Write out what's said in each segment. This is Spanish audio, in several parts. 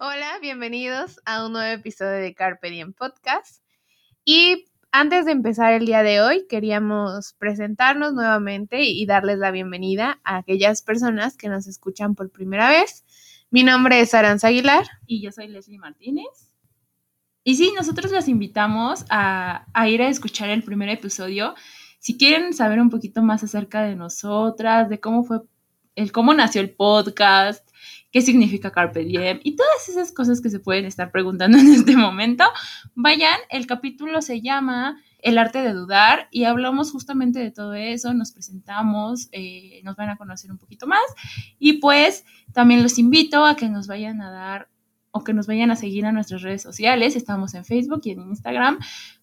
Hola, bienvenidos a un nuevo episodio de Carpe Diem Podcast. Y antes de empezar el día de hoy, queríamos presentarnos nuevamente y darles la bienvenida a aquellas personas que nos escuchan por primera vez. Mi nombre es Aranza Aguilar. Y yo soy Leslie Martínez. Y sí, nosotros los invitamos a, a ir a escuchar el primer episodio. Si quieren saber un poquito más acerca de nosotras, de cómo fue el cómo nació el podcast, qué significa Carpe Diem y todas esas cosas que se pueden estar preguntando en este momento, vayan, el capítulo se llama El arte de dudar y hablamos justamente de todo eso, nos presentamos, eh, nos van a conocer un poquito más y pues también los invito a que nos vayan a dar o que nos vayan a seguir a nuestras redes sociales, estamos en Facebook y en Instagram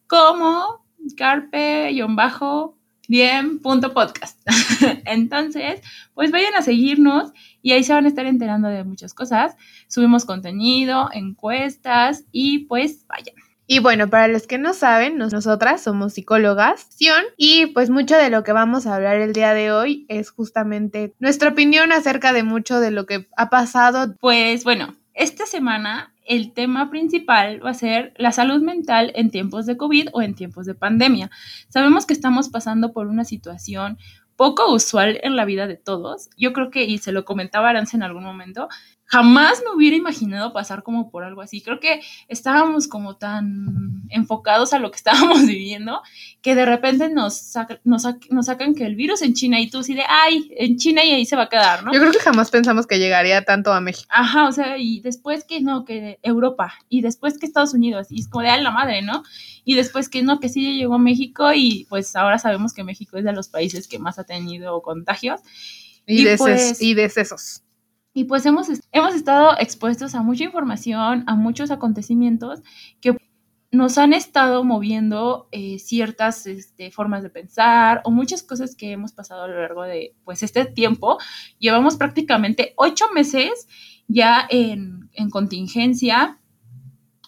como carpe-bajo bien.podcast. Entonces, pues vayan a seguirnos y ahí se van a estar enterando de muchas cosas. Subimos contenido, encuestas y pues vayan. Y bueno, para los que no saben, nosotras somos psicólogas y pues mucho de lo que vamos a hablar el día de hoy es justamente nuestra opinión acerca de mucho de lo que ha pasado. Pues bueno, esta semana el tema principal va a ser la salud mental en tiempos de COVID o en tiempos de pandemia. Sabemos que estamos pasando por una situación poco usual en la vida de todos. Yo creo que, y se lo comentaba Arance en algún momento, jamás me hubiera imaginado pasar como por algo así. Creo que estábamos como tan enfocados a lo que estábamos viviendo que de repente nos, nos, sacan que el virus en China y tú sí de, ay, en China y ahí se va a quedar, ¿no? Yo creo que jamás pensamos que llegaría tanto a México. Ajá, o sea, y después que no, que Europa, y después que Estados Unidos, y es como de, ay, la madre, ¿no? Y después que no, que sí llegó a México y pues ahora sabemos que México es de los países que más ha tenido contagios. Y, y, pues, y decesos. Y pues hemos, hemos estado expuestos a mucha información, a muchos acontecimientos que nos han estado moviendo eh, ciertas este, formas de pensar o muchas cosas que hemos pasado a lo largo de pues este tiempo. Llevamos prácticamente ocho meses ya en, en contingencia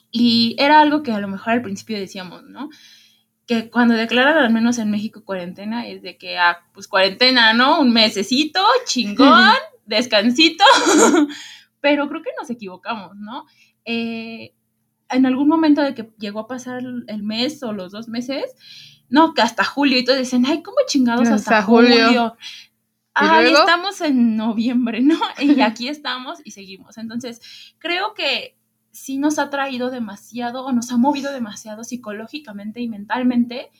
y era algo que a lo mejor al principio decíamos, ¿no? que cuando declaran al menos en México cuarentena es de que, ah, pues cuarentena, ¿no? Un mesecito, chingón, descansito, pero creo que nos equivocamos, ¿no? Eh, en algún momento de que llegó a pasar el mes o los dos meses, no, que hasta julio, y todos dicen, ay, ¿cómo chingados hasta, julio? Ahí estamos en noviembre, ¿no? Y aquí estamos y seguimos. Entonces, creo que sí nos ha traído demasiado o nos ha movido demasiado psicológicamente y mentalmente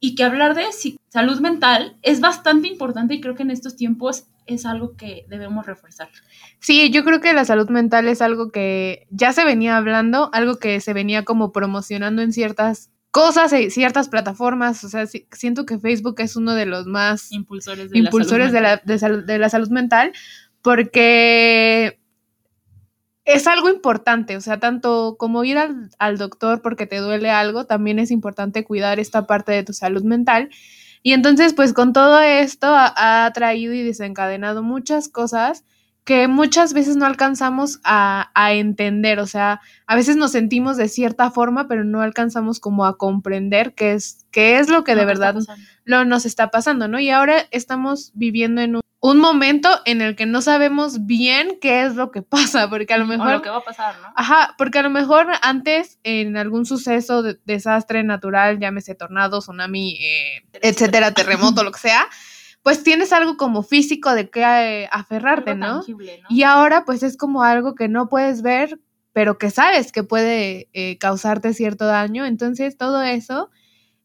y que hablar de salud mental es bastante importante y creo que en estos tiempos es algo que debemos reforzar. Sí, yo creo que la salud mental es algo que ya se venía hablando, algo que se venía como promocionando en ciertas cosas, en ciertas plataformas, o sea, siento que Facebook es uno de los más impulsores de, impulsores de, la, de la salud mental, porque es algo importante, o sea, tanto como ir al, al, doctor porque te duele algo, también es importante cuidar esta parte de tu salud mental. Y entonces, pues con todo esto ha, ha traído y desencadenado muchas cosas que muchas veces no alcanzamos a, a, entender, o sea, a veces nos sentimos de cierta forma, pero no alcanzamos como a comprender qué es, qué es lo que de verdad lo nos está pasando, ¿no? Y ahora estamos viviendo en un un momento en el que no sabemos bien qué es lo que pasa, porque a lo mejor... O lo que va a pasar, ¿no? Ajá, porque a lo mejor antes en algún suceso de desastre natural, llámese tornado, tsunami, eh, etcétera, terremoto, lo que sea, pues tienes algo como físico de qué eh, aferrarte, ¿no? Tangible, ¿no? Y ahora pues es como algo que no puedes ver, pero que sabes que puede eh, causarte cierto daño, entonces todo eso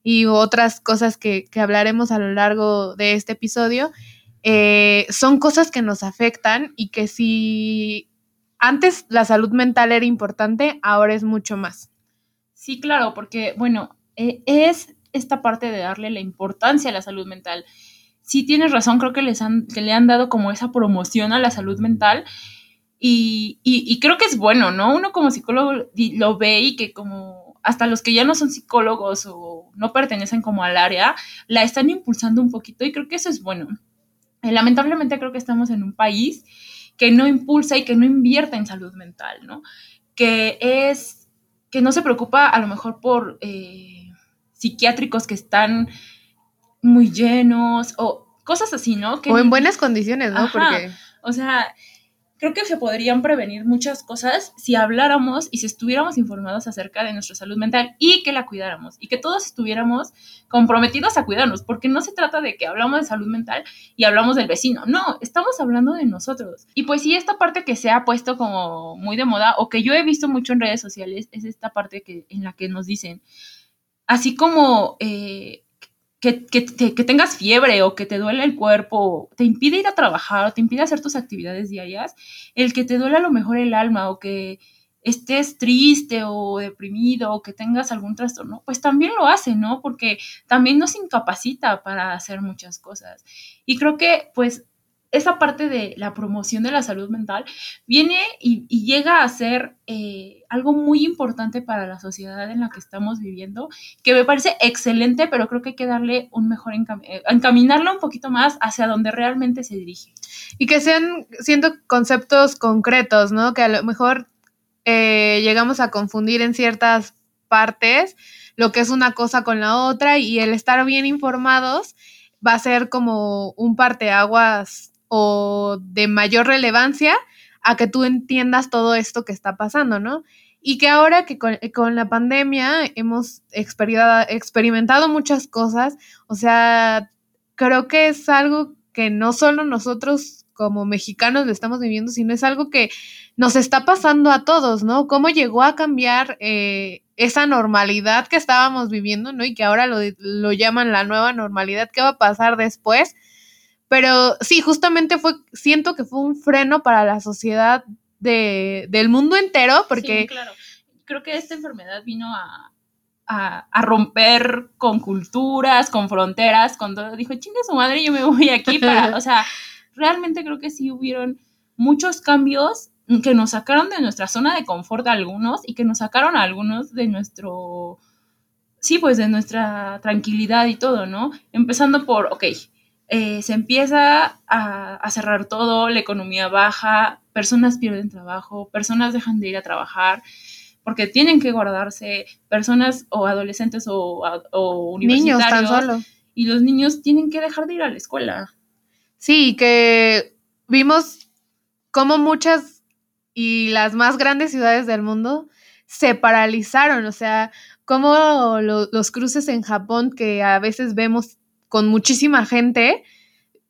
y otras cosas que, que hablaremos a lo largo de este episodio eh, son cosas que nos afectan y que si antes la salud mental era importante, ahora es mucho más. Sí, claro, porque, bueno, eh, es esta parte de darle la importancia a la salud mental. Sí tienes razón, creo que, les han, que le han dado como esa promoción a la salud mental y, y, creo que es bueno, ¿no? Uno como psicólogo lo ve y que como hasta los que ya no son psicólogos o no pertenecen como al área, la están impulsando un poquito y creo que eso es bueno. Eh, lamentablemente creo que estamos en un país que no impulsa y que no invierte en salud mental, ¿no? Que es, que no se preocupa a lo mejor por eh, psiquiátricos que están muy llenos o cosas así, ¿no? o en buenas condiciones, ¿no? Porque... O sea, creo que se podrían prevenir muchas cosas si habláramos y si estuviéramos informados acerca de nuestra salud mental y que la cuidáramos y que todos estuviéramos comprometidos a cuidarnos, porque no se trata de que hablamos de salud mental y hablamos del vecino, no, estamos hablando de nosotros. Y pues sí, esta parte que se ha puesto como muy de moda o que yo he visto mucho en redes sociales es esta parte que, en la que nos dicen, así como... Eh, que, tengas fiebre o que te duele el cuerpo, te impide ir a trabajar o te impide hacer tus actividades diarias, el que te duele a lo mejor el alma o que estés triste o deprimido o que tengas algún trastorno, pues también lo hace, ¿no? Porque también nos incapacita para hacer muchas cosas. Y creo que pues esa parte de la promoción de la salud mental viene y, llega a ser eh, algo muy importante para la sociedad en la que estamos viviendo, que me parece excelente, pero creo que hay que darle un mejor eh, encaminarlo un poquito más hacia donde realmente se dirige. Y que sean siendo conceptos concretos, ¿no? Que a lo mejor eh, llegamos a confundir en ciertas partes lo que es una cosa con la otra y el estar bien informados va a ser como un parteaguas o de mayor relevancia a que tú entiendas todo esto que está pasando, ¿no? Y que ahora que con, la pandemia hemos experimentado muchas cosas, o sea, creo que es algo que no solo nosotros como mexicanos lo estamos viviendo, sino es algo que nos está pasando a todos, ¿no? ¿Cómo llegó a cambiar eh, esa normalidad que estábamos viviendo, ¿no? Y que ahora lo, lo llaman la nueva normalidad, ¿qué va a pasar después? Pero sí, justamente fue, siento que fue un freno para la sociedad de, del mundo entero, porque... Sí, claro. Creo que esta enfermedad vino a, a, romper con culturas, con fronteras, con todo. Dijo, chinga su madre, yo me voy aquí para... o sea, realmente creo que sí hubieron muchos cambios que nos sacaron de nuestra zona de confort a algunos y que nos sacaron a algunos de nuestro... Sí, pues de nuestra tranquilidad y todo, ¿no? Empezando por, ok, eh, se empieza a, cerrar todo, la economía baja, personas pierden trabajo, personas dejan de ir a trabajar porque tienen que guardarse, personas o adolescentes o, o universitarios. Niños tan solo. Y los niños tienen que dejar de ir a la escuela. Sí, que vimos como muchas y las más grandes ciudades del mundo se paralizaron, o sea, como los cruces en Japón que a veces vemos con muchísima gente,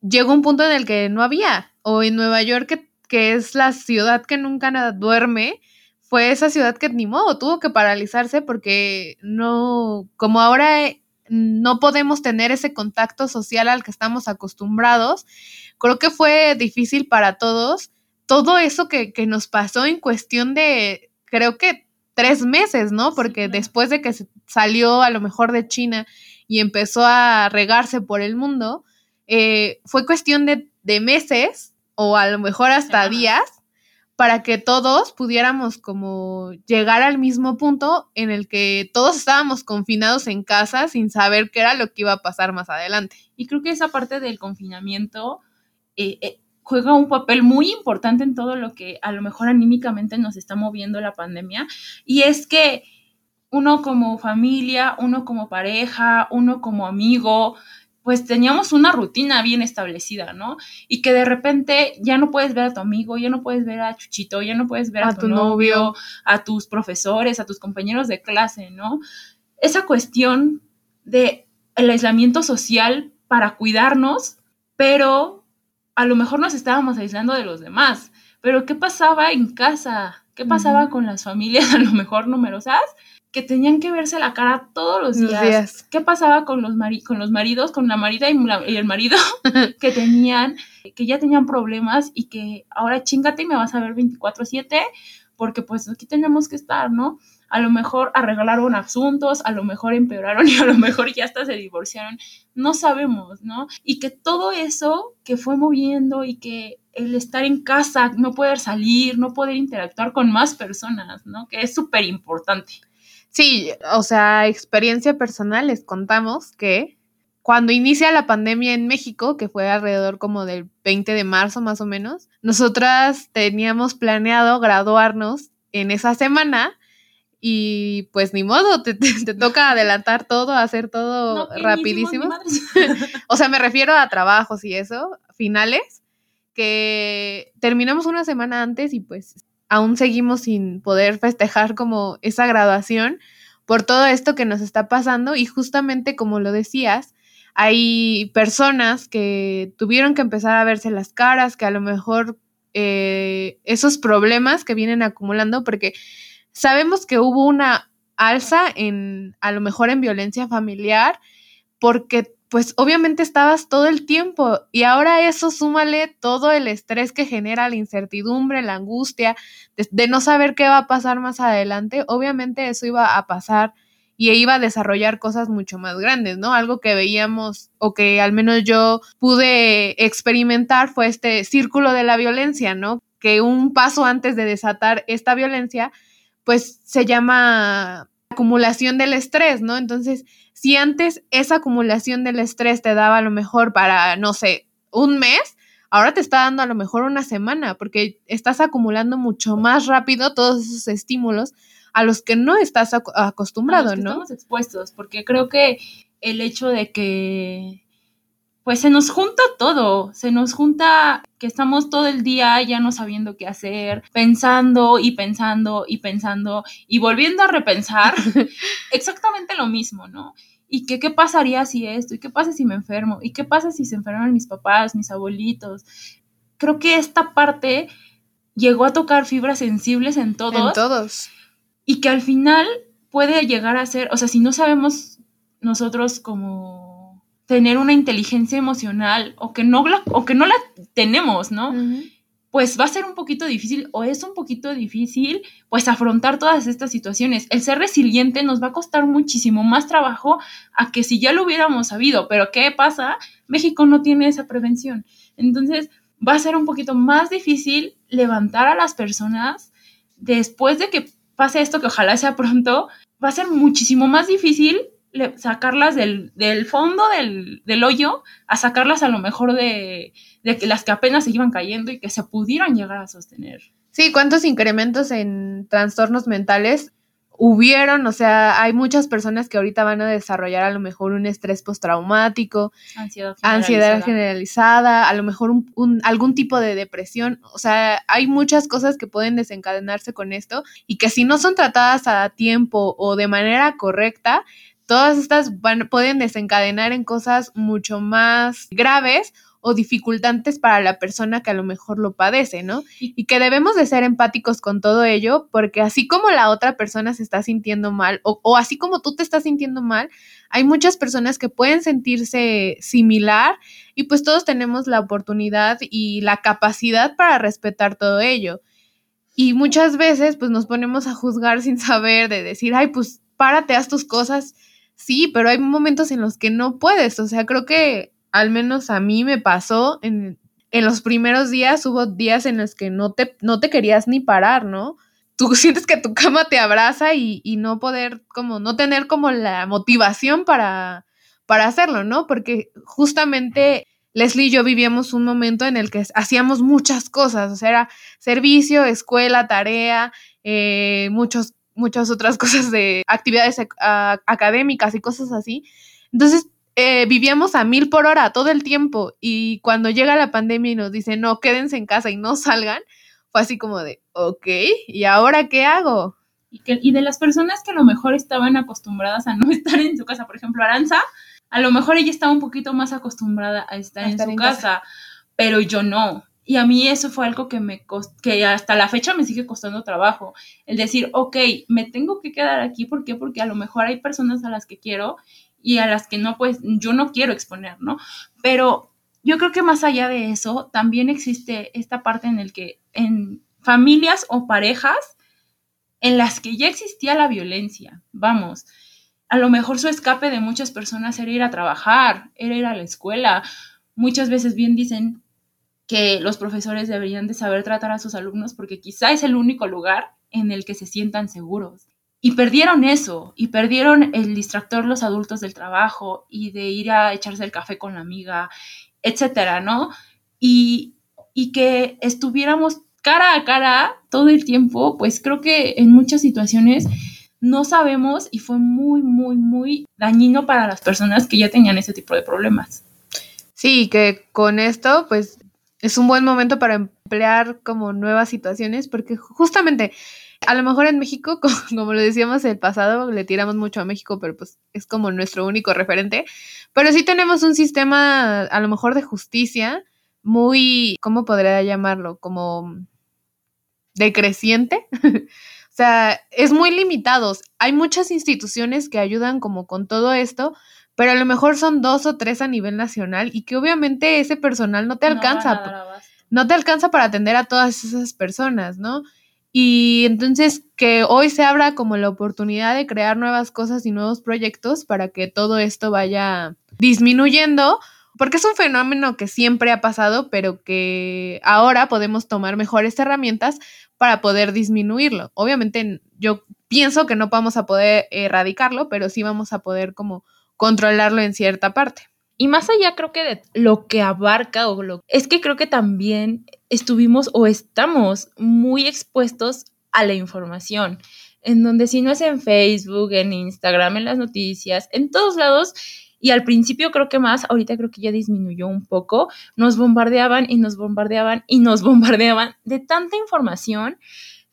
llegó un punto en el que no había. O en Nueva York, que, es la ciudad que nunca duerme, fue esa ciudad que ni modo, tuvo que paralizarse porque no, como ahora eh, no podemos tener ese contacto social al que estamos acostumbrados, creo que fue difícil para todos. Todo eso que, que nos pasó en cuestión de, creo que tres meses, ¿no? Porque después de que salió a lo mejor de China y empezó a regarse por el mundo, eh, fue cuestión de, meses o a lo mejor hasta días para que todos pudiéramos como llegar al mismo punto en el que todos estábamos confinados en casa sin saber qué era lo que iba a pasar más adelante. Y creo que esa parte del confinamiento eh, eh, juega un papel muy importante en todo lo que a lo mejor anímicamente nos está moviendo la pandemia. Y es que uno como familia, uno como pareja, uno como amigo, pues teníamos una rutina bien establecida, ¿no? Y que de repente ya no puedes ver a tu amigo, ya no puedes ver a Chuchito, ya no puedes ver a, tu, novio, a tus profesores, a tus compañeros de clase, ¿no? Esa cuestión de el aislamiento social para cuidarnos, pero a lo mejor nos estábamos aislando de los demás. Pero ¿qué pasaba en casa? ¿Qué pasaba con las familias a lo mejor numerosas? Que tenían que verse la cara todos los días. ¿Qué pasaba con los, con los maridos, con la marida y, el marido que tenían, que ya tenían problemas y que ahora chingate y me vas a ver 24/7 porque pues aquí tenemos que estar, ¿no? A lo mejor arreglaron asuntos, a lo mejor empeoraron y a lo mejor ya hasta se divorciaron, no sabemos, ¿no? Y que todo eso que fue moviendo y que el estar en casa, no poder salir, no poder interactuar con más personas, ¿no? Que es súper importante. Sí, o sea, experiencia personal les contamos que cuando inicia la pandemia en México, que fue alrededor como del 20 de marzo más o menos, nosotras teníamos planeado graduarnos en esa semana y pues ni modo, te, toca adelantar todo, hacer todo rapidísimo. o sea, me refiero a trabajos y eso, finales, que terminamos una semana antes y pues aún seguimos sin poder festejar como esa graduación por todo esto que nos está pasando. Y justamente como lo decías, hay personas que tuvieron que empezar a verse las caras, que a lo mejor eh, esos problemas que vienen acumulando, porque sabemos que hubo una alza en, a lo mejor en violencia familiar, porque pues obviamente estabas todo el tiempo y ahora eso súmale todo el estrés que genera la incertidumbre, la angustia de, de no saber qué va a pasar más adelante, obviamente eso iba a pasar y iba a desarrollar cosas mucho más grandes, ¿no? Algo que veíamos o que al menos yo pude experimentar fue este círculo de la violencia, ¿no? Que un paso antes de desatar esta violencia, pues se llama acumulación del estrés, ¿no? Entonces, si antes esa acumulación del estrés te daba a lo mejor para, no sé, un mes, ahora te está dando a lo mejor una semana, porque estás acumulando mucho más rápido todos esos estímulos a los que no estás acostumbrado, ¿no? Estamos expuestos, porque creo que el hecho de que pues se nos junta todo, se nos junta que estamos todo el día ya no sabiendo qué hacer, pensando y pensando y pensando y volviendo a repensar exactamente lo mismo, ¿no? ¿Y qué, qué pasaría si esto? ¿Y qué pasa si me enfermo? ¿Y qué pasa si se enferman mis papás, mis abuelitos? Creo que esta parte llegó a tocar fibras sensibles en todos. En todos y que al final puede llegar a ser, o sea, si no sabemos nosotros como tener una inteligencia emocional o que no la, o que no la tenemos, ¿no? Pues va a ser un poquito difícil o es un poquito difícil pues afrontar todas estas situaciones. El ser resiliente nos va a costar muchísimo más trabajo a que si ya lo hubiéramos sabido, pero ¿qué pasa? México no tiene esa prevención. Entonces va a ser un poquito más difícil levantar a las personas después de que pase esto, que ojalá sea pronto, va a ser muchísimo más difícil sacarlas del, fondo del, hoyo a sacarlas a lo mejor de, de las que apenas se iban cayendo y que se pudieran llegar a sostener. Sí, ¿cuántos incrementos en trastornos mentales hubieron, o sea, hay muchas personas que ahorita van a desarrollar a lo mejor un estrés postraumático, ansiedad generalizada, ansiedad generalizada a lo mejor un, algún tipo de depresión, o sea, hay muchas cosas que pueden desencadenarse con esto y que si no son tratadas a tiempo o de manera correcta, todas estas van, pueden desencadenar en cosas mucho más graves o dificultantes para la persona que a lo mejor lo padece, ¿no? Y que debemos de ser empáticos con todo ello, porque así como la otra persona se está sintiendo mal, o, así como tú te estás sintiendo mal, hay muchas personas que pueden sentirse similar y pues todos tenemos la oportunidad y la capacidad para respetar todo ello. Y muchas veces pues nos ponemos a juzgar sin saber, de decir, ay, pues párate, haz tus cosas. Sí, pero hay momentos en los que no puedes. O sea, creo que al menos a mí me pasó en, los primeros días, hubo días en los que no te, no te querías ni parar, ¿no? Tú sientes que tu cama te abraza y, no poder, como, no tener como la motivación para, para hacerlo, ¿no? Porque justamente Leslie y yo vivíamos un momento en el que hacíamos muchas cosas, o sea, era servicio, escuela, tarea, eh, muchos, muchas otras cosas de actividades académicas y cosas así. Entonces, eh, vivíamos a mil por hora todo el tiempo y cuando llega la pandemia y nos dicen, no, quédense en casa y no salgan, fue así como de, ok, ¿y ahora qué hago? Y, que, y de las personas que a lo mejor estaban acostumbradas a no estar en su casa, por ejemplo, Aranza, a lo mejor ella estaba un poquito más acostumbrada a estar, en su casa, pero yo no. Y a mí eso fue algo que me que hasta la fecha me sigue costando trabajo. El decir, ok, me tengo que quedar aquí, ¿por qué? Porque a lo mejor hay personas a las que quiero y a las que no, pues yo no quiero exponer, ¿no? Pero yo creo que más allá de eso, también existe esta parte en el que en familias o parejas en las que ya existía la violencia, vamos, a lo mejor su escape de muchas personas era ir a trabajar, era ir a la escuela. Muchas veces bien dicen que los profesores deberían de saber tratar a sus alumnos porque quizá es el único lugar en el que se sientan seguros. y perdieron eso, y perdieron el distractor los adultos del trabajo y de ir a echarse el café con la amiga, etcétera, ¿no? Y, y que estuviéramos cara a cara todo el tiempo, pues creo que en muchas situaciones no sabemos y fue muy, muy, muy dañino para las personas que ya tenían ese tipo de problemas. Sí, que con esto, pues es un buen momento para emplear como nuevas situaciones, porque justamente a lo mejor en México, como, lo decíamos el pasado, le tiramos mucho a México, pero pues es como nuestro único referente. Pero sí tenemos un sistema, a lo mejor de justicia, muy, ¿cómo podría llamarlo? Como decreciente. o sea, es muy limitado. Hay muchas instituciones que ayudan como con todo esto, pero a lo mejor son dos o tres a nivel nacional y que obviamente ese personal no te alcanza. no te alcanza para atender a todas esas personas, ¿no? Y entonces que hoy se abra como la oportunidad de crear nuevas cosas y nuevos proyectos para que todo esto vaya disminuyendo, porque es un fenómeno que siempre ha pasado, pero que ahora podemos tomar mejores herramientas para poder disminuirlo. Obviamente yo pienso que no vamos a poder erradicarlo, pero sí vamos a poder como controlarlo en cierta parte. Y más allá creo que de lo que abarca o lo es que creo que también estuvimos o estamos muy expuestos a la información, en donde si no es en Facebook, en Instagram, en las noticias, en todos lados, y al principio creo que más, ahorita creo que ya disminuyó un poco, nos bombardeaban y nos bombardeaban y nos bombardeaban de tanta información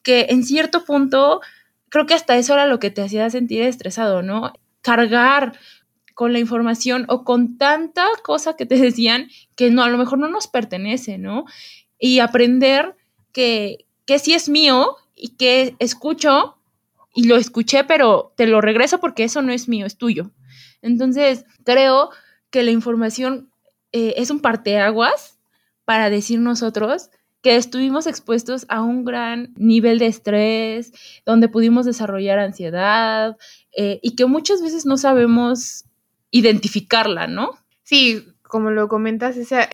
que en cierto punto creo que hasta eso era lo que te hacía sentir estresado, ¿no? Cargar con la información o con tanta cosa que te decían que no, a lo mejor no nos pertenece, ¿no? Y aprender que, que sí es mío y que escucho y lo escuché, pero te lo regreso porque eso no es mío, es tuyo. Entonces, creo que la información eh, es un parteaguas para decir nosotros que estuvimos expuestos a un gran nivel de estrés, donde pudimos desarrollar ansiedad eh, y que muchas veces no sabemos identificarla, ¿no? Sí, como lo comentas, ese,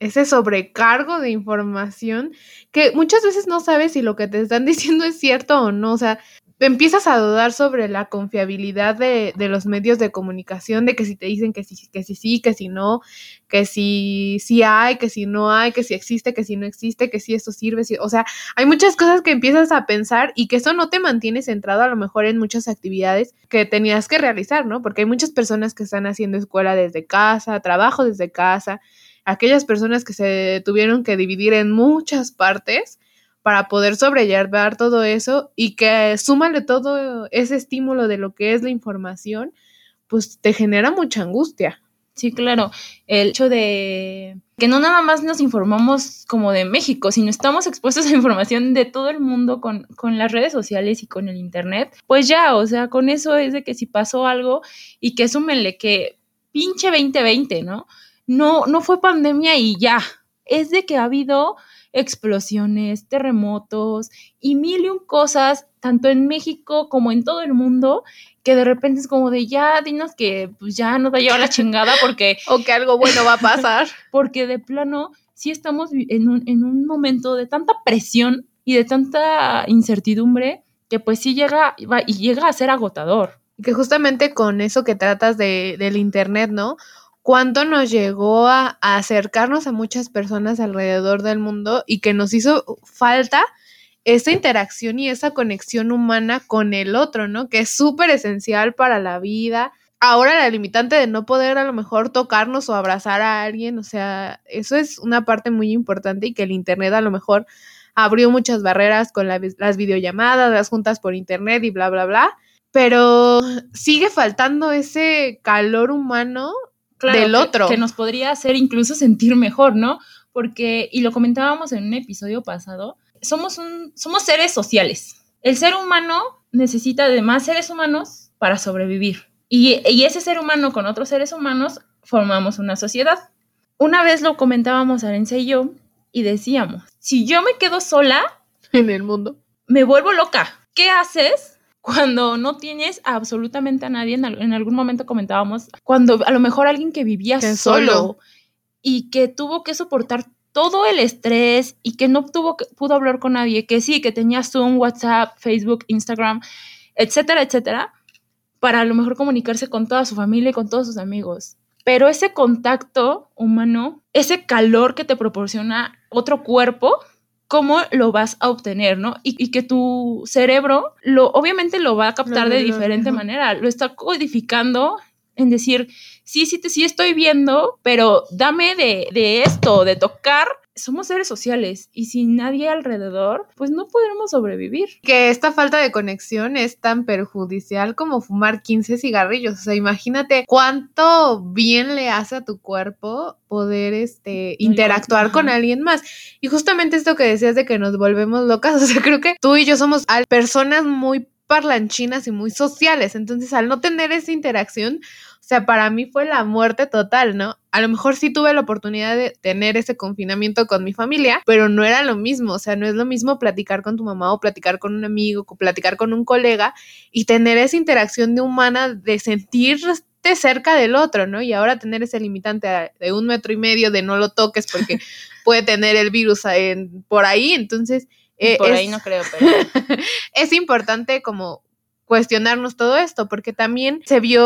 ese sobrecargo de información que muchas veces no sabes si lo que te están diciendo es cierto o no. O sea, empiezas a dudar sobre la confiabilidad de, de, los medios de comunicación, de que si te dicen que sí, que sí, sí, que si no, que si sí hay, que si no hay, que si existe, que si no existe, que si esto sirve, o sea, hay muchas cosas que empiezas a pensar y que eso no te mantiene centrado a lo mejor en muchas actividades que tenías que realizar, ¿no? Porque hay muchas personas que están haciendo escuela desde casa, trabajo desde casa, aquellas personas que se tuvieron que dividir en muchas partes para poder sobrellevar todo eso y que súmale todo ese estímulo de lo que es la información, pues te genera mucha angustia. Sí, claro. El hecho de que no nada más nos informamos como de México, sino estamos expuestos a información de todo el mundo con, con, las redes sociales y con el Internet, pues ya, o sea, con eso es de que si pasó algo y que súmenle que pinche 2020, ¿no? No, no fue pandemia y ya. Es de que ha habido explosiones, terremotos y mil y un cosas, tanto en México como en todo el mundo, que de repente es como de ya, dinos que pues ya nos va a llevar la chingada porque... o que algo bueno va a pasar. porque de plano sí estamos en un, en un momento de tanta presión y de tanta incertidumbre que pues sí llega y llega a ser agotador. Que justamente con eso que tratas de, del Internet, ¿no? Cuánto nos llegó a, acercarnos a muchas personas alrededor del mundo y que nos hizo falta esa interacción y esa conexión humana con el otro, ¿no? Que es súper esencial para la vida. Ahora la limitante de no poder a lo mejor tocarnos o abrazar a alguien, o sea, eso es una parte muy importante y que el Internet a lo mejor abrió muchas barreras con las videollamadas, las juntas por Internet y bla, bla, bla. Pero sigue faltando ese calor humano del otro. Que, nos podría hacer incluso sentir mejor, ¿no? Porque, y lo comentábamos en un episodio pasado, somos, un, somos seres sociales. El ser humano necesita de más seres humanos para sobrevivir. Y, y ese ser humano con otros seres humanos formamos una sociedad. Una vez lo comentábamos Arencia y yo y decíamos, si yo me quedo sola en el mundo, me vuelvo loca. ¿Qué haces cuando no tienes absolutamente a nadie, en, algún momento comentábamos, cuando a lo mejor alguien que vivía solo, y que tuvo que soportar todo el estrés y que no tuvo pudo hablar con nadie, que sí, que tenía Zoom, WhatsApp, Facebook, Instagram, etcétera, etcétera, para a lo mejor comunicarse con toda su familia y con todos sus amigos. Pero ese contacto humano, ese calor que te proporciona otro cuerpo, ¿cómo lo vas a obtener, no? Y, que tu cerebro, lo, obviamente lo va a captar de diferente manera, lo está codificando en decir, sí, sí, te, sí estoy viendo, pero dame de, de esto, de tocar somos seres sociales y sin nadie alrededor, pues no podremos sobrevivir. Que esta falta de conexión es tan perjudicial como fumar 15 cigarrillos. O sea, imagínate cuánto bien le hace a tu cuerpo poder este, interactuar con alguien más. Y justamente esto que decías de que nos volvemos locas, o sea, creo que tú y yo somos personas muy parlanchinas y muy sociales. Entonces, al no tener esa interacción, sea, para mí fue la muerte total, ¿no? A lo mejor sí tuve la oportunidad de tener ese confinamiento con mi familia, pero no era lo mismo, o sea, no es lo mismo platicar con tu mamá o platicar con un amigo, o platicar con un colega y tener esa interacción de humana de sentirte cerca del otro, ¿no? Y ahora tener ese limitante de un metro y medio de no lo toques porque puede tener el virus por ahí, entonces... Eh, por ahí no creo, pero... es importante como cuestionarnos todo esto, porque también se vio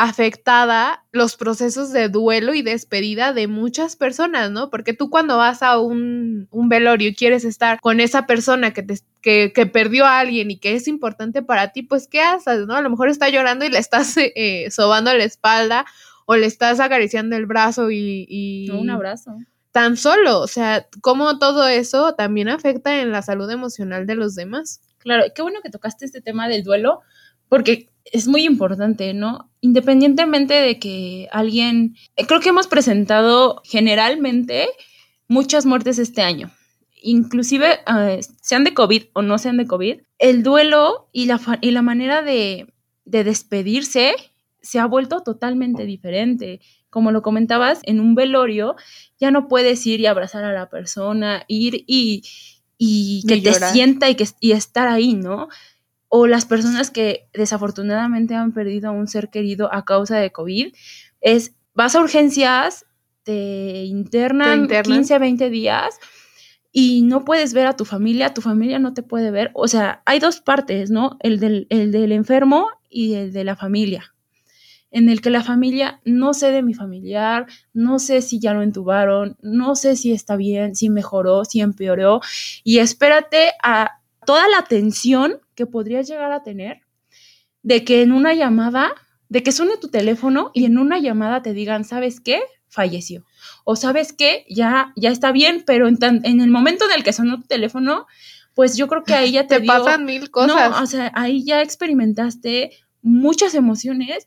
afectada los procesos de duelo y despedida de muchas personas, ¿no? Porque tú cuando vas a un, velorio y quieres estar con esa persona que, te, que, que, perdió a alguien y que es importante para ti, pues ¿qué haces, no? A lo mejor está llorando y le estás eh, sobando la espalda o le estás acariciando el brazo y... y... un abrazo tan solo, o sea, cómo todo eso también afecta en la salud emocional de los demás. Claro, qué bueno que tocaste este tema del duelo, porque es muy importante, ¿no? Independientemente de que alguien, eh, creo que hemos presentado generalmente muchas muertes este año, inclusive eh, sean de COVID o no sean de COVID, el duelo y la, y la manera de, de despedirse se ha vuelto totalmente diferente. Como lo comentabas, en un velorio ya no puedes ir y abrazar a la persona, ir y, y que te sienta y, que, y estar ahí, ¿no? O las personas que desafortunadamente han perdido a un ser querido a causa de COVID, es vas a urgencias, te internan, 15, 20 días y no puedes ver a tu familia, tu familia no te puede ver. O sea, hay dos partes, ¿no? El del, el del enfermo y el de la familia en el que la familia, no sé de mi familiar, no sé si ya lo entubaron, no sé si está bien, si mejoró, si empeoró, y espérate a toda la tensión que podrías llegar a tener de que en una llamada, de que suene tu teléfono y en una llamada te digan, ¿sabes qué? Falleció. O sabes qué? Ya, ya está bien, pero en, en el momento en el que sonó tu teléfono, pues yo creo que ahí ya te, te pasan mil cosas. No, o sea, ahí ya experimentaste muchas emociones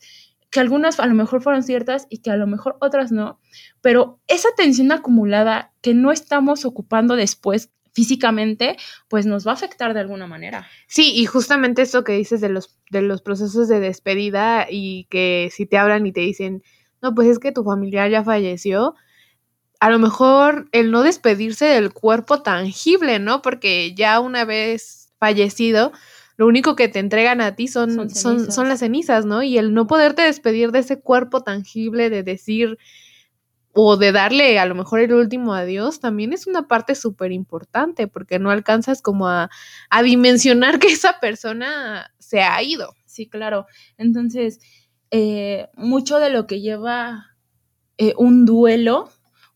que algunas a lo mejor fueron ciertas y que a lo mejor otras no, pero esa tensión acumulada que no estamos ocupando después físicamente, pues nos va a afectar de alguna manera. Sí, y justamente eso que dices de los, de los procesos de despedida y que si te hablan y te dicen, no, pues es que tu familiar ya falleció, a lo mejor el no despedirse del cuerpo tangible, ¿no? Porque ya una vez fallecido, lo único que te entregan a ti son, son, son, las cenizas, ¿no? Y el no poderte despedir de ese cuerpo tangible, de decir o de darle a lo mejor el último adiós, también es una parte súper importante, porque no alcanzas como a, dimensionar que esa persona se ha ido. Sí, claro. Entonces, eh, mucho de lo que lleva eh, un duelo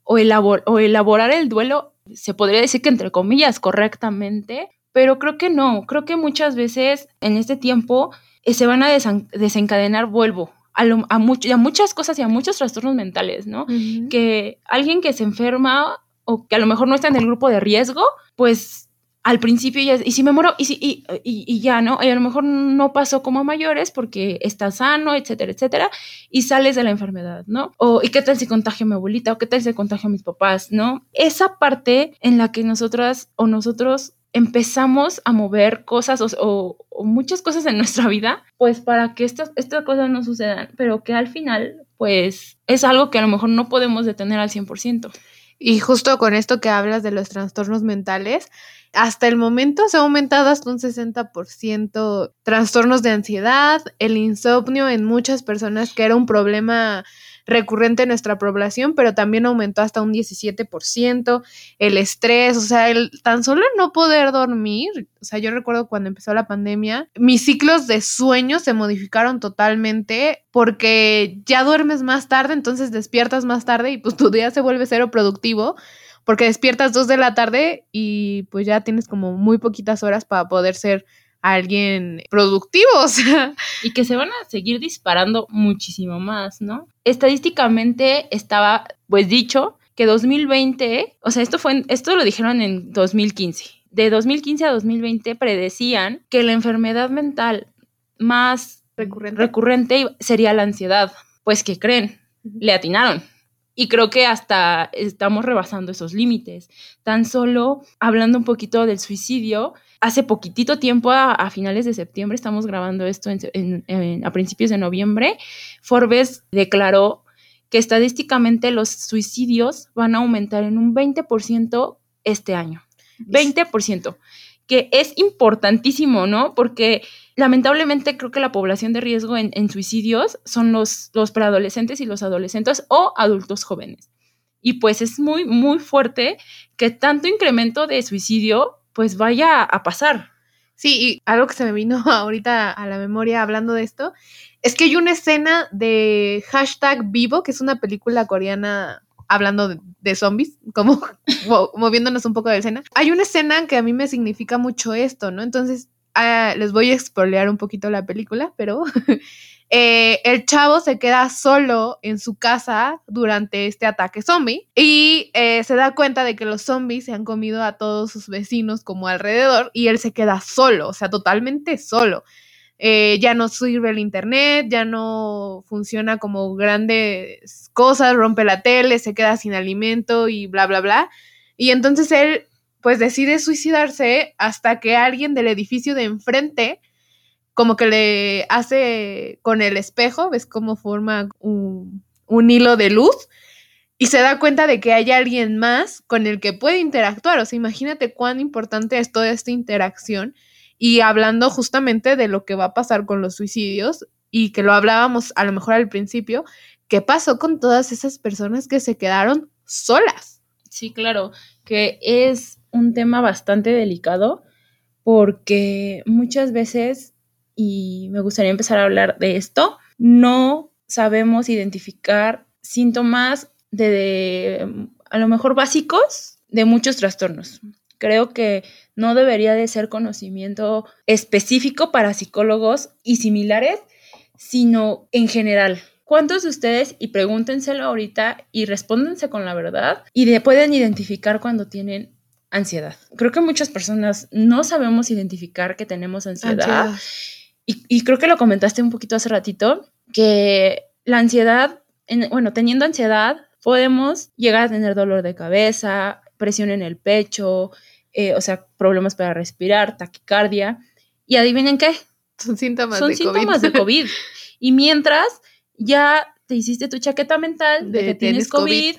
o, o elaborar el duelo, se podría decir que entre comillas correctamente, pero creo que no, creo que muchas veces en este tiempo eh, se van a desencadenar, vuelvo, a, a, muchas cosas y a muchos trastornos mentales, ¿no? Que alguien que se enferma o que a lo mejor no está en el grupo de riesgo, pues al principio ya, y si me muero, y, si, y, y, ya, ¿no? Y a lo mejor no pasó como a mayores porque está sano, etcétera, etcétera, y sales de la enfermedad, ¿no? O, ¿y qué tal si contagio a mi abuelita? ¿O qué tal si contagio a mis papás, ¿no? Esa parte en la que nosotras o nosotros empezamos a mover cosas o, muchas cosas en nuestra vida, pues para que estas, estas cosas no sucedan, pero que al final, pues es algo que a lo mejor no podemos detener al 100%. Y justo con esto que hablas de los trastornos mentales, hasta el momento se ha aumentado hasta un 60% trastornos de ansiedad, el insomnio en muchas personas que era un problema recurrente en nuestra población, pero también aumentó hasta un 17%, el estrés, o sea, el tan solo no poder dormir, o sea, yo recuerdo cuando empezó la pandemia, mis ciclos de sueño se modificaron totalmente porque ya duermes más tarde, entonces despiertas más tarde y pues tu día se vuelve cero productivo porque despiertas dos de la tarde y pues ya tienes como muy poquitas horas para poder ser alguien productivo, o sea. Y que se van a seguir disparando muchísimo más, ¿no? Estadísticamente estaba, pues dicho, que 2020, o sea, esto fue, esto lo dijeron en 2015. De 2015 a 2020 predecían que la enfermedad mental más recurrente, recurrente sería la ansiedad. Pues, ¿qué creen? Le atinaron. Y creo que hasta estamos rebasando esos límites. Tan solo hablando un poquito del suicidio, hace poquitito tiempo, a, finales de septiembre, estamos grabando esto a principios de noviembre, Forbes declaró que estadísticamente los suicidios van a aumentar en un 20% este año. 20% que es importantísimo, ¿no? Porque lamentablemente creo que la población de riesgo en, suicidios son los, los preadolescentes y los adolescentes o adultos jóvenes. Y pues es muy, muy fuerte que tanto incremento de suicidio pues vaya a pasar. Sí, y algo que se me vino ahorita a la memoria hablando de esto, es que hay una escena de hashtag vivo, que es una película coreana hablando de, zombies, como moviéndonos un poco de escena. Hay una escena que a mí me significa mucho esto, ¿no? Entonces, ah, les voy a expoliar un poquito la película, pero eh, el chavo se queda solo en su casa durante este ataque zombie y eh, se da cuenta de que los zombies se han comido a todos sus vecinos como alrededor y él se queda solo, o sea, totalmente solo. Eh, ya no sirve el internet, ya no funciona como grandes cosas, rompe la tele, se queda sin alimento y bla, bla, bla. Y entonces él pues decide suicidarse hasta que alguien del edificio de enfrente como que le hace con el espejo, ves cómo forma un, un hilo de luz y se da cuenta de que hay alguien más con el que puede interactuar. O sea, imagínate cuán importante es toda esta interacción y hablando justamente de lo que va a pasar con los suicidios y que lo hablábamos a lo mejor al principio, ¿qué pasó con todas esas personas que se quedaron solas? Sí, claro, que es un tema bastante delicado porque muchas veces, y me gustaría empezar a hablar de esto, no sabemos identificar síntomas de, a lo mejor básicos de muchos trastornos. Creo que no debería de ser conocimiento específico para psicólogos y similares, sino en general. ¿Cuántos de ustedes, y pregúntenselo ahorita y respóndense con la verdad, y pueden identificar cuando tienen ansiedad? Creo que muchas personas no sabemos identificar que tenemos ansiedad. Y, creo que lo comentaste un poquito hace ratito, que la ansiedad, bueno, teniendo ansiedad, podemos llegar a tener dolor de cabeza, presión en el pecho, eh, o sea, problemas para respirar, taquicardia. Y adivinen qué. Son síntomas Son de síntomas de COVID. Y mientras ya te hiciste tu chaqueta mental de, que tienes COVID,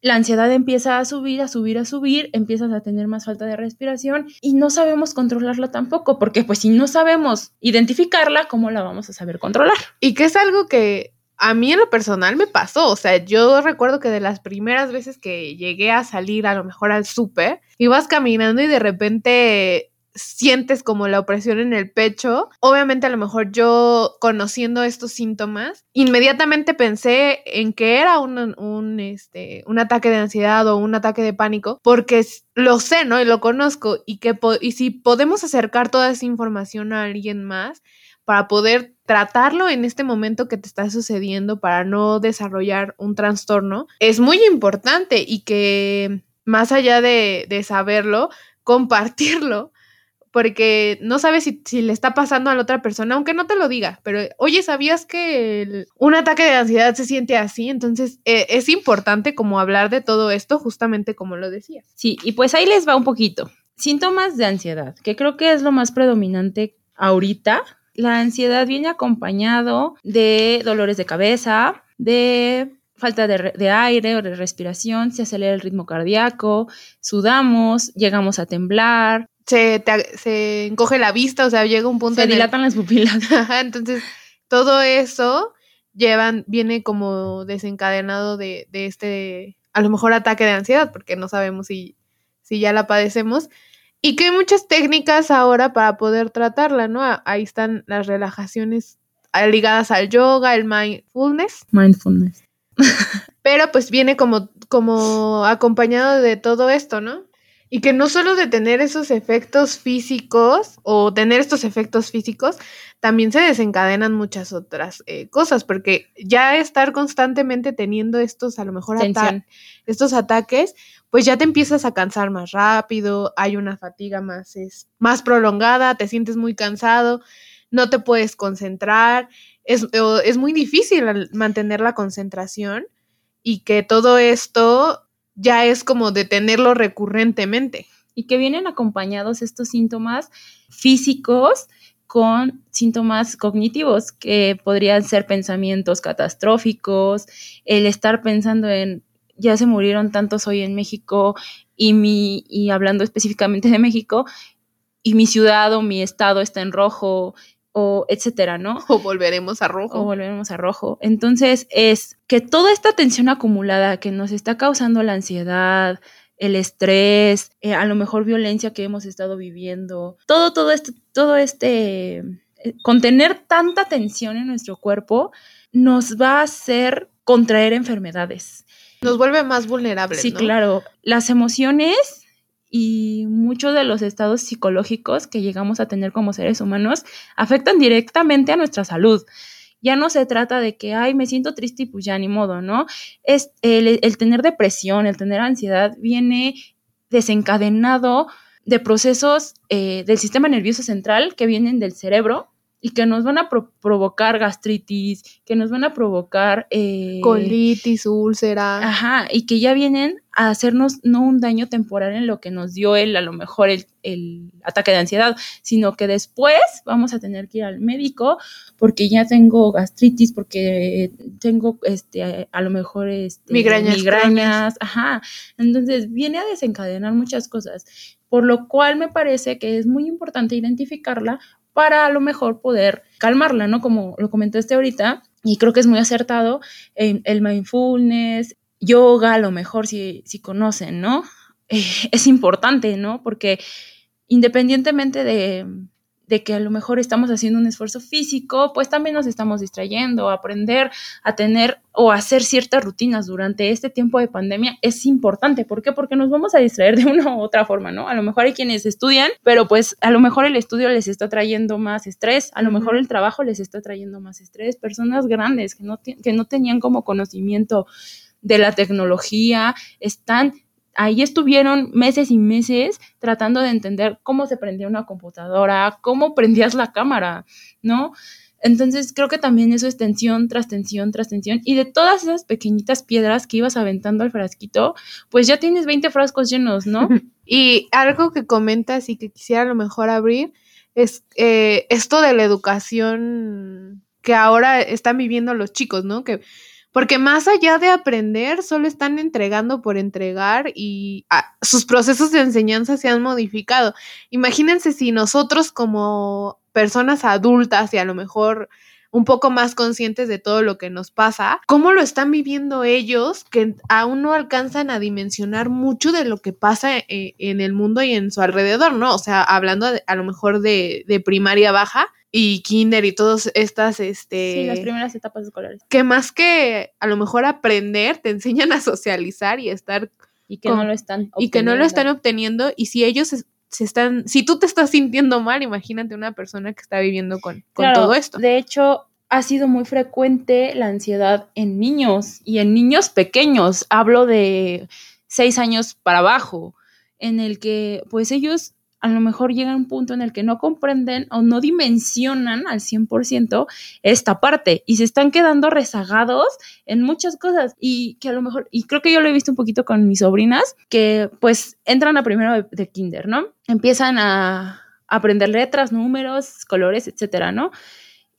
la ansiedad empieza a subir, a subir, a subir, empiezas a tener más falta de respiración y no sabemos controlarla tampoco, porque pues si no sabemos identificarla, ¿cómo la vamos a saber controlar? Y que es algo que a mí en lo personal me pasó, o sea, yo recuerdo que de las primeras veces que llegué a salir a lo mejor al súper, ibas caminando y de repente sientes como la opresión en el pecho. Obviamente a lo mejor yo conociendo estos síntomas, inmediatamente pensé en que era un, este, un ataque de ansiedad o un ataque de pánico, porque lo sé, ¿no? Y lo conozco y que y si podemos acercar toda esa información a alguien más, para poder tratarlo en este momento que te está sucediendo para no desarrollar un trastorno, es muy importante y que más allá de, saberlo, compartirlo, porque no sabes si, le está pasando a la otra persona, aunque no te lo diga, pero oye, ¿sabías que un ataque de ansiedad se siente así? Entonces e, es importante como hablar de todo esto, justamente como lo decía. Sí, y pues ahí les va un poquito. Síntomas de ansiedad, que creo que es lo más predominante ahorita la ansiedad viene acompañado de dolores de cabeza, de falta de, aire o de respiración, se acelera el ritmo cardíaco, sudamos, llegamos a temblar. Se, se encoge la vista, o sea, llega un punto... Se dilatan las pupilas. entonces, todo eso llevan, viene como desencadenado de, de este, a lo mejor ataque de ansiedad, porque no sabemos si, si ya la padecemos. Y que hay muchas técnicas ahora para poder tratarla, ¿no? Ahí están las relajaciones ligadas al yoga, el mindfulness. Mindfulness. Pero pues viene como, como acompañado de todo esto, ¿no? Y que no solo de tener esos efectos físicos o tener estos efectos físicos, también se desencadenan muchas otras eh, cosas, porque ya estar constantemente teniendo estos, a lo mejor, estos ataques, pues ya te empiezas a cansar más rápido, hay una fatiga más, es, más prolongada, te sientes muy cansado, no te puedes concentrar, es, es muy difícil mantener la concentración y que todo esto ya es como de tenerlo recurrentemente. Y que vienen acompañados estos síntomas físicos con síntomas cognitivos que podrían ser pensamientos catastróficos, el estar pensando en ya se murieron tantos hoy en México y mi y hablando específicamente de México y mi ciudad o mi estado está en rojo o etcétera, ¿no? O volveremos a rojo. O volveremos a rojo. Entonces es que toda esta tensión acumulada que nos está causando la ansiedad, el estrés, eh, a lo mejor violencia que hemos estado viviendo, todo, todo este, todo este, eh, contener tanta tensión en nuestro cuerpo nos va a hacer contraer enfermedades. Nos vuelve más vulnerables. Sí, claro. Las emociones y muchos de los estados psicológicos que llegamos a tener como seres humanos afectan directamente a nuestra salud. Ya no se trata de que, ay, me siento triste y pues ya ni modo, ¿no? Es el, tener depresión, el tener ansiedad viene desencadenado de procesos eh, del sistema nervioso central que vienen del cerebro y que nos van a provocar gastritis, que nos van a provocar... Eh, Colitis, úlcera. Ajá, y que ya vienen a hacernos no un daño temporal en lo que nos dio el, a lo mejor el, el, ataque de ansiedad, sino que después vamos a tener que ir al médico porque ya tengo gastritis, porque tengo este a lo mejor este, migrañas, migrañas ajá. Entonces viene a desencadenar muchas cosas, por lo cual me parece que es muy importante identificarla para a lo mejor poder calmarla, ¿no? Como lo comentaste ahorita, y creo que es muy acertado, el mindfulness, yoga, a lo mejor si, si conocen, ¿no? Es importante, ¿no? Porque independientemente de, de que a lo mejor estamos haciendo un esfuerzo físico, pues también nos estamos distrayendo, aprender a tener o hacer ciertas rutinas durante este tiempo de pandemia es importante. ¿Por qué? Porque nos vamos a distraer de una u otra forma, ¿no? A lo mejor hay quienes estudian, pero pues a lo mejor el estudio les está trayendo más estrés, a lo mejor el trabajo les está trayendo más estrés, personas grandes que no, que no tenían como conocimiento de la tecnología, están ahí estuvieron meses y meses tratando de entender cómo se prendía una computadora, cómo prendías la cámara, ¿no? Entonces creo que también eso es tensión tras tensión tras tensión. Y de todas esas pequeñitas piedras que ibas aventando al frasquito, pues ya tienes 20 frascos llenos, ¿no? y algo que comentas y que quisiera a lo mejor abrir es eh, esto de la educación que ahora están viviendo los chicos, ¿no? Que porque más allá de aprender, solo están entregando por entregar y ah, sus procesos de enseñanza se han modificado. Imagínense si nosotros como personas adultas y a lo mejor un poco más conscientes de todo lo que nos pasa, cómo lo están viviendo ellos que aún no alcanzan a dimensionar mucho de lo que pasa eh, en el mundo y en su alrededor, ¿no? O sea, hablando a lo mejor de, de primaria baja, y kinder y todas estas, este... Sí, las primeras etapas escolares. Que más que a lo mejor aprender, te enseñan a socializar y a estar... Y que no lo están obteniendo. Y que no lo están obteniendo y si ellos se, están... Si tú te estás sintiendo mal, imagínate una persona que está viviendo con, con todo esto. De hecho, ha sido muy frecuente la ansiedad en niños y en niños pequeños. Hablo de seis años para abajo, en el que pues ellos a lo mejor llega un punto en el que no comprenden o no dimensionan al 100% esta parte y se están quedando rezagados en muchas cosas y que a lo mejor, y creo que yo lo he visto un poquito con mis sobrinas, que pues entran a primero de, kinder, ¿no? Empiezan a aprender letras, números, colores, etcétera, ¿no?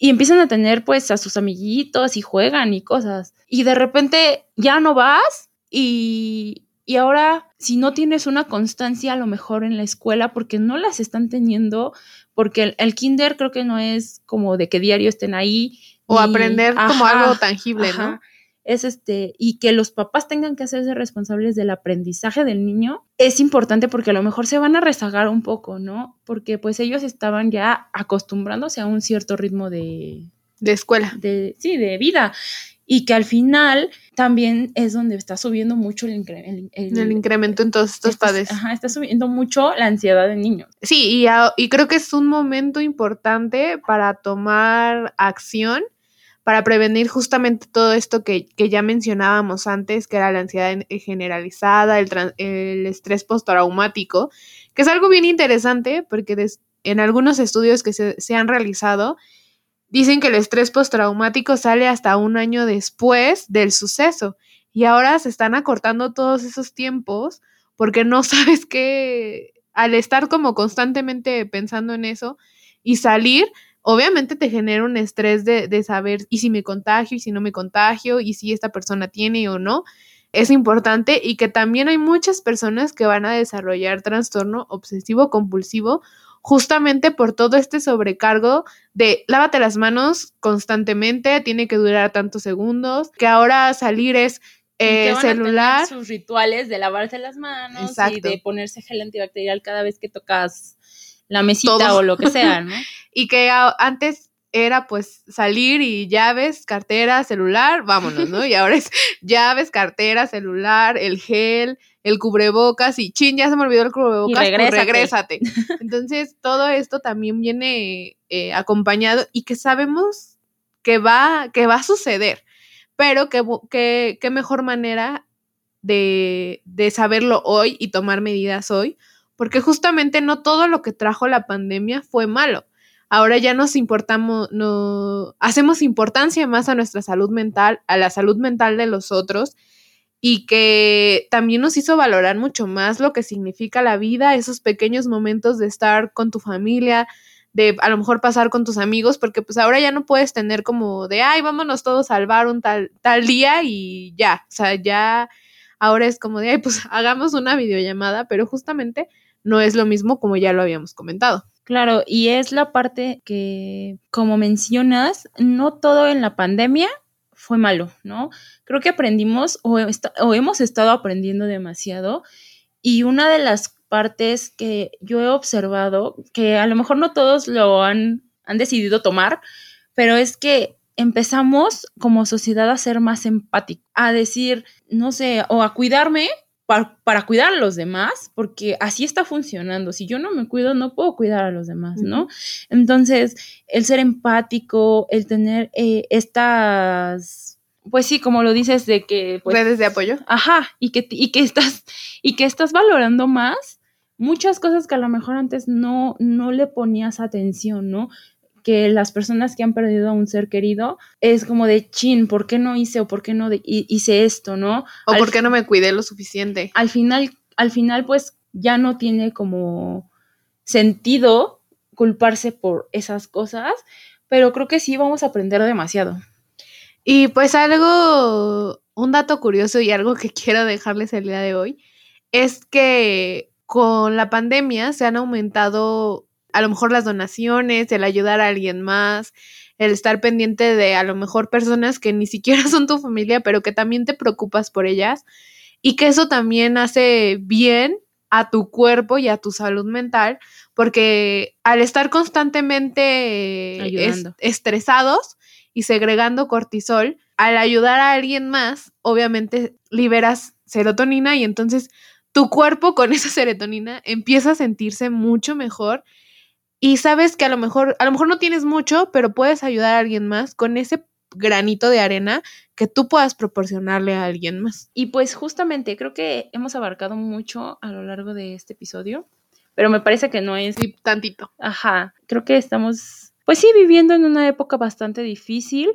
y empiezan a tener pues a sus amiguitos y juegan y cosas. Y de repente ya no vas y, y ahora, si no tienes una constancia a lo mejor en la escuela, porque no las están teniendo, porque el, kinder creo que no es como de que diario estén ahí, O aprender como algo tangible, ¿no? es este, y que los papás tengan que hacerse responsables del aprendizaje del niño, es importante porque a lo mejor se van a rezagar un poco, ¿no? Porque pues ellos estaban ya acostumbrándose a un cierto ritmo de... De escuela. De, sí, de vida. Y que al final también es donde está subiendo mucho el, el, incremento en todos estos padres. Ajá, está subiendo mucho la ansiedad del niño. Sí, y, y creo que es un momento importante para tomar acción para prevenir justamente todo esto que, ya mencionábamos antes, que era la ansiedad generalizada, el, el estrés postraumático, que es algo bien interesante porque en algunos estudios que se, se han realizado, dicen que el estrés postraumático sale hasta un año después del suceso y ahora se están acortando todos esos tiempos porque no sabes qué, al estar como constantemente pensando en eso y salir, obviamente te genera un estrés de, saber y si me contagio y si no me contagio y si esta persona tiene o no. Es importante y que también hay muchas personas que van a desarrollar trastorno obsesivo compulsivo justamente por todo este sobrecargo de lávate las manos constantemente, tiene que durar tantos segundos, que ahora salir es eh, celular. sus rituales de lavarse las manos y de ponerse gel antibacterial cada vez que tocas la mesita o lo que sea, ¿no? y que antes era pues salir y llaves, cartera, celular, vámonos, ¿no? Y ahora es llaves, cartera, celular, el gel, el cubrebocas y chin, ya se me olvidó el cubrebocas, y pues regrésate. Entonces, todo esto también viene eh, acompañado y que sabemos que va, que va a suceder, pero que, qué mejor manera de, de saberlo hoy y tomar medidas hoy, porque justamente no todo lo que trajo la pandemia fue malo ahora ya nos importamos, no, hacemos importancia más a nuestra salud mental, a la salud mental de los otros y que también nos hizo valorar mucho más lo que significa la vida, esos pequeños momentos de estar con tu familia, de a lo mejor pasar con tus amigos, porque pues ahora ya no puedes tener como de, ay, vámonos todos a salvar un tal, tal día y ya, o sea, ya ahora es como de, ay, pues hagamos una videollamada, pero justamente no es lo mismo como ya lo habíamos comentado. Claro, y es la parte que, como mencionas, no todo en la pandemia fue malo, ¿no? Creo que aprendimos o, hemos estado aprendiendo demasiado y una de las partes que yo he observado, que a lo mejor no todos lo han, han decidido tomar, pero es que empezamos como sociedad a ser más empáticos, a decir, no sé, o a cuidarme para, cuidar a los demás, porque así está funcionando. Si yo no me cuido, no puedo cuidar a los demás, ¿no? Entonces, el ser empático, el tener eh, estas, pues sí, como lo dices, de que... Pues, Redes de apoyo. Ajá, y que, y que estás, y que estás valorando más muchas cosas que a lo mejor antes no, no le ponías atención, ¿no? Que las personas que han perdido a un ser querido es como de chin, ¿por qué no hice o por qué no hice esto, no? O por qué no me cuidé lo suficiente. Al final, al final, pues ya no tiene como sentido culparse por esas cosas, pero creo que sí vamos a aprender demasiado. Y pues algo, un dato curioso y algo que quiero dejarles el día de hoy, es que con la pandemia se han aumentado a lo mejor las donaciones, el ayudar a alguien más, el estar pendiente de a lo mejor personas que ni siquiera son tu familia, pero que también te preocupas por ellas y que eso también hace bien a tu cuerpo y a tu salud mental, porque al estar constantemente estresados y segregando cortisol, al ayudar a alguien más, obviamente liberas serotonina y entonces tu cuerpo con esa serotonina empieza a sentirse mucho mejor y sabes que a lo mejor, a lo mejor no tienes mucho, pero puedes ayudar a alguien más con ese granito de arena que tú puedas proporcionarle a alguien más. Y pues justamente creo que hemos abarcado mucho a lo largo de este episodio, pero me parece que no es tantito. Ajá, creo que estamos pues sí viviendo en una época bastante difícil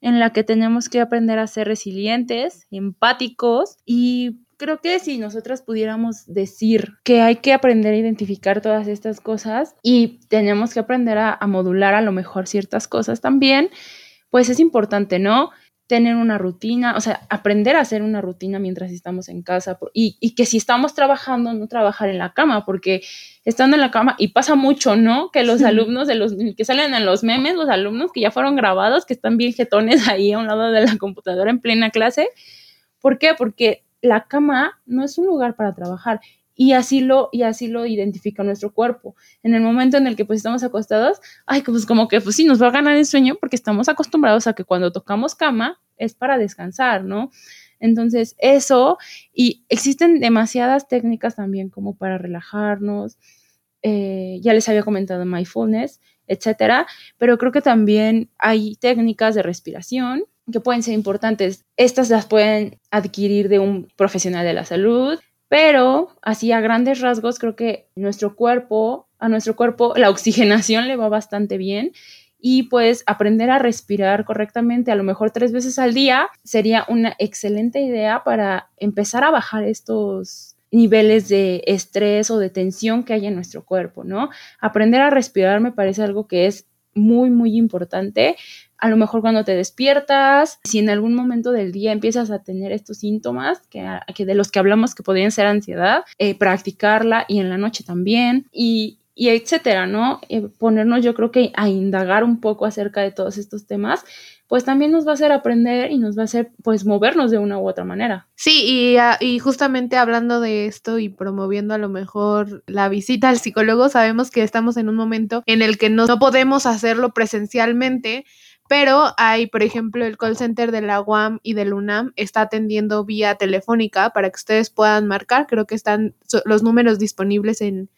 en la que tenemos que aprender a ser resilientes, empáticos y creo que si nosotras pudiéramos decir que hay que aprender a identificar todas estas cosas y tenemos que aprender a, modular a lo mejor ciertas cosas también, pues es importante, ¿no? tener una rutina, o sea, aprender a hacer una rutina mientras estamos en casa y, y, que si estamos trabajando, no trabajar en la cama, porque estando en la cama, y pasa mucho, ¿no? Que los alumnos de los que salen en los memes, los alumnos que ya fueron grabados, que están bien jetones ahí a un lado de la computadora en plena clase. ¿Por qué? Porque la cama no es un lugar para trabajar y así lo y así lo identifica nuestro cuerpo. En el momento en el que pues estamos acostados, ay, pues como que pues sí nos va a ganar el sueño porque estamos acostumbrados a que cuando tocamos cama es para descansar, ¿no? Entonces, eso y existen demasiadas técnicas también como para relajarnos. Eh, ya les había comentado mindfulness, etcétera, pero creo que también hay técnicas de respiración que pueden ser importantes. Estas las pueden adquirir de un profesional de la salud, pero así a grandes rasgos creo que nuestro cuerpo, a nuestro cuerpo la oxigenación le va bastante bien y pues aprender a respirar correctamente, a lo mejor tres veces al día, sería una excelente idea para empezar a bajar estos niveles de estrés o de tensión que hay en nuestro cuerpo, ¿no? Aprender a respirar me parece algo que es muy, muy importante a lo mejor cuando te despiertas, si en algún momento del día empiezas a tener estos síntomas que, de los que hablamos que podrían ser ansiedad, eh, practicarla y en la noche también y, y etcétera, ¿no? Eh, ponernos yo creo que a indagar un poco acerca de todos estos temas pues también nos va a hacer aprender y nos va a hacer pues movernos de una u otra manera. Sí, y, ah, y, justamente hablando de esto y promoviendo a lo mejor la visita al psicólogo, sabemos que estamos en un momento en el que no, no podemos hacerlo presencialmente, pero hay, por ejemplo, el call center de la UAM y del UNAM está atendiendo vía telefónica para que ustedes puedan marcar. Creo que están los números disponibles en,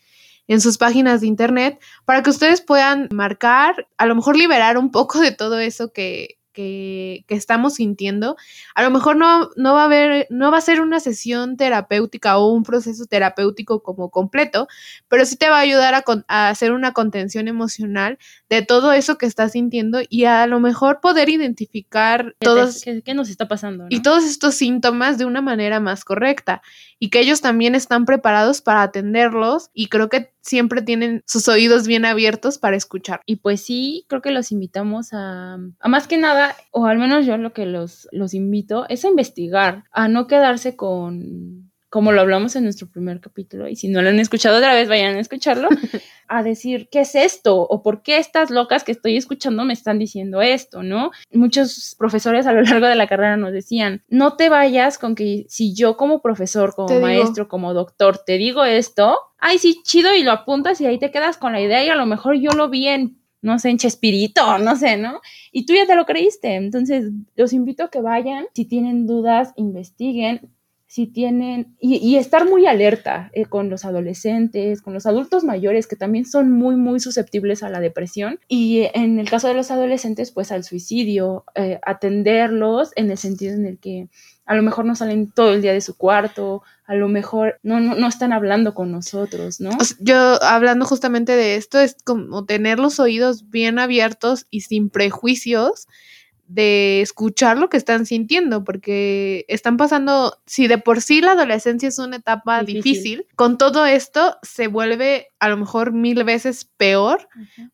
en sus páginas de internet para que ustedes puedan marcar, a lo mejor liberar un poco de todo eso que, que, estamos sintiendo. A lo mejor no, no va a haber, no va a ser una sesión terapéutica o un proceso terapéutico como completo, pero sí te va a ayudar a, hacer una contención emocional de todo eso que estás sintiendo y a lo mejor poder identificar todos qué, nos está pasando y todos estos síntomas de una manera más correcta y que ellos también están preparados para atenderlos y creo que siempre tienen sus oídos bien abiertos para escuchar. Y pues sí, creo que los invitamos a, a más que nada, o al menos yo lo que los, los invito es a investigar, a no quedarse con como lo hablamos en nuestro primer capítulo, y si no lo han escuchado otra vez, vayan a escucharlo, a decir, ¿qué es esto? ¿O por qué estas locas que estoy escuchando me están diciendo esto? ¿No? Muchos profesores a lo largo de la carrera nos decían, no te vayas con que si yo como profesor, como maestro, como doctor, te digo esto, ay, sí, chido, y lo apuntas y ahí te quedas con la idea y a lo mejor yo lo vi en no sé, en Chespirito, no sé, ¿no? Y tú ya te lo creíste. Entonces, los invito a que vayan, si tienen dudas, investiguen, si tienen, y, estar muy alerta eh, con los adolescentes, con los adultos mayores que también son muy, muy susceptibles a la depresión. Y en el caso de los adolescentes, pues al suicidio, eh, atenderlos en el sentido en el que a lo mejor no salen todo el día de su cuarto, a lo mejor no, no, no están hablando con nosotros, ¿no? Yo hablando justamente de esto, es como tener los oídos bien abiertos y sin prejuicios de escuchar lo que están sintiendo, porque están pasando, si de por sí la adolescencia es una etapa difícil, con todo esto se vuelve a lo mejor mil veces peor,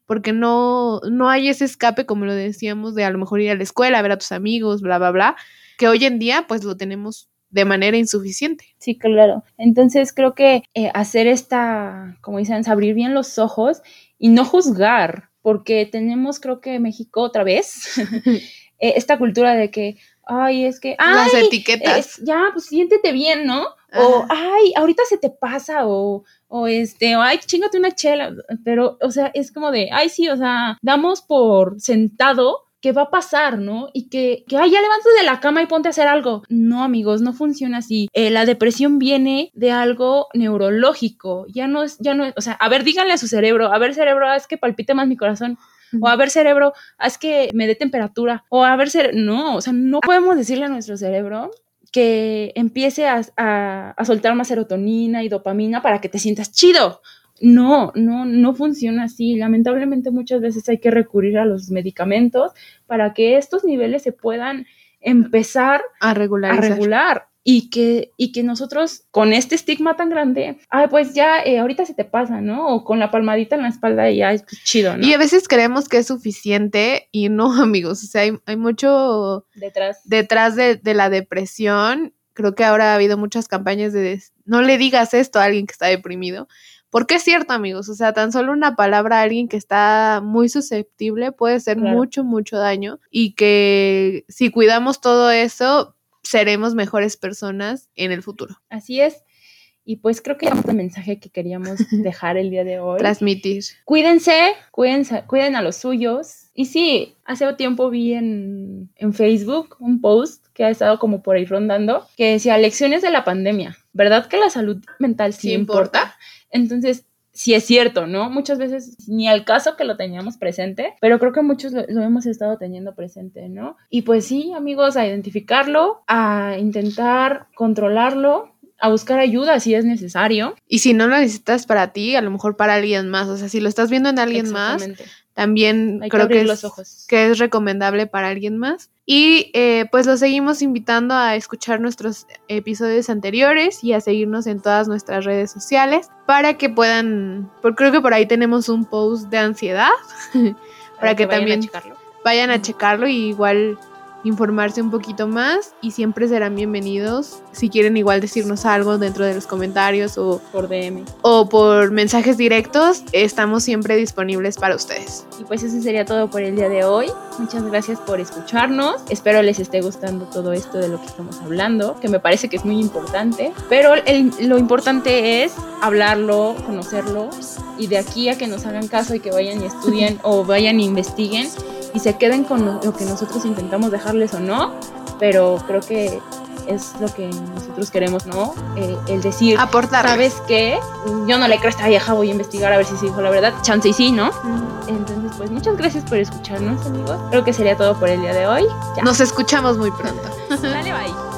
porque no, no hay ese escape, como lo decíamos, de a lo mejor ir a la escuela, ver a tus amigos, bla, bla, bla, que hoy en día pues lo tenemos de manera insuficiente. Sí, claro. Entonces creo que eh, hacer esta, como dicen, abrir bien los ojos y no juzgar, porque tenemos creo que México otra vez Eh, esta cultura de que, ay, es que... Las etiquetas. ya, pues siéntete bien, ¿no? O, ay, ahorita se te pasa, o, o este, o, ay, chingate una chela, pero, o sea, es como de, ay, sí, o sea, damos por sentado que va a pasar, ¿no? Y que, que ay, ya levántate de la cama y ponte a hacer algo. No, amigos, no funciona así. Eh, la depresión viene de algo neurológico. Ya no es, ya no es, o sea, a ver, díganle a su cerebro, a ver, cerebro, es que palpite más mi corazón o a ver cerebro, haz que me dé temperatura, o a ver cerebro, no, o sea, no podemos decirle a nuestro cerebro que empiece a, a, soltar más serotonina y dopamina para que te sientas chido. No, no, no funciona así. Lamentablemente muchas veces hay que recurrir a los medicamentos para que estos niveles se puedan empezar a regular. A regular y que, y que nosotros con este estigma tan grande, ay, pues ya eh, ahorita se te pasa, ¿no? O con la palmadita en la espalda y ya es pues, chido, ¿no? Y a veces creemos que es suficiente y no, amigos, o sea, hay, hay mucho detrás, detrás de, de la depresión. Creo que ahora ha habido muchas campañas de no le digas esto a alguien que está deprimido. Porque es cierto, amigos, o sea, tan solo una palabra a alguien que está muy susceptible puede hacer Claro. mucho, mucho daño y que si cuidamos todo eso, seremos mejores personas en el futuro. Así es. Y pues creo que es el mensaje que queríamos dejar el día de hoy. Transmitir. Cuídense, cuídense, cuiden a los suyos. Y sí, hace tiempo vi en, en Facebook un post que ha estado como por ahí rondando que decía lecciones de la pandemia. ¿Verdad que la salud mental sí, Sí importa? importa. Entonces, sí es cierto, ¿no? Muchas veces ni al caso que lo teníamos presente, pero creo que muchos lo, lo hemos estado teniendo presente, ¿no? Y pues sí, amigos, a identificarlo, a intentar controlarlo, a buscar ayuda si es necesario. Y si no lo necesitas para ti, a lo mejor para alguien más. O sea, si lo estás viendo en alguien más. También Hay creo que, es, los ojos. que es recomendable para alguien más. Y eh, pues los seguimos invitando a escuchar nuestros episodios anteriores y a seguirnos en todas nuestras redes sociales para que puedan, porque creo que por ahí tenemos un post de ansiedad, para que vayan a también checarlo. vayan a checarlo y igual informarse un poquito más y siempre serán bienvenidos si quieren igual decirnos algo dentro de los comentarios o por DM. o por mensajes directos, estamos siempre disponibles para ustedes. Y pues eso sería todo por el día de hoy. Muchas gracias por escucharnos. Espero les esté gustando todo esto de lo que estamos hablando, que me parece que es muy importante. Pero el- lo importante es hablarlo, conocerlo y de aquí a que nos hagan caso y que vayan y estudien o vayan e investiguen y se queden con lo, que nosotros intentamos o no. Pero creo que es lo que nosotros queremos, ¿no? Eh, el decir, Aportar. ¿sabes qué? Yo no le creo a esta vieja, voy a investigar a ver si se dijo la verdad. Chance y sí, ¿no? Entonces, pues muchas gracias por escucharnos, amigos. Creo que sería todo por el día de hoy. Ya. Nos escuchamos muy pronto. Dale, bye.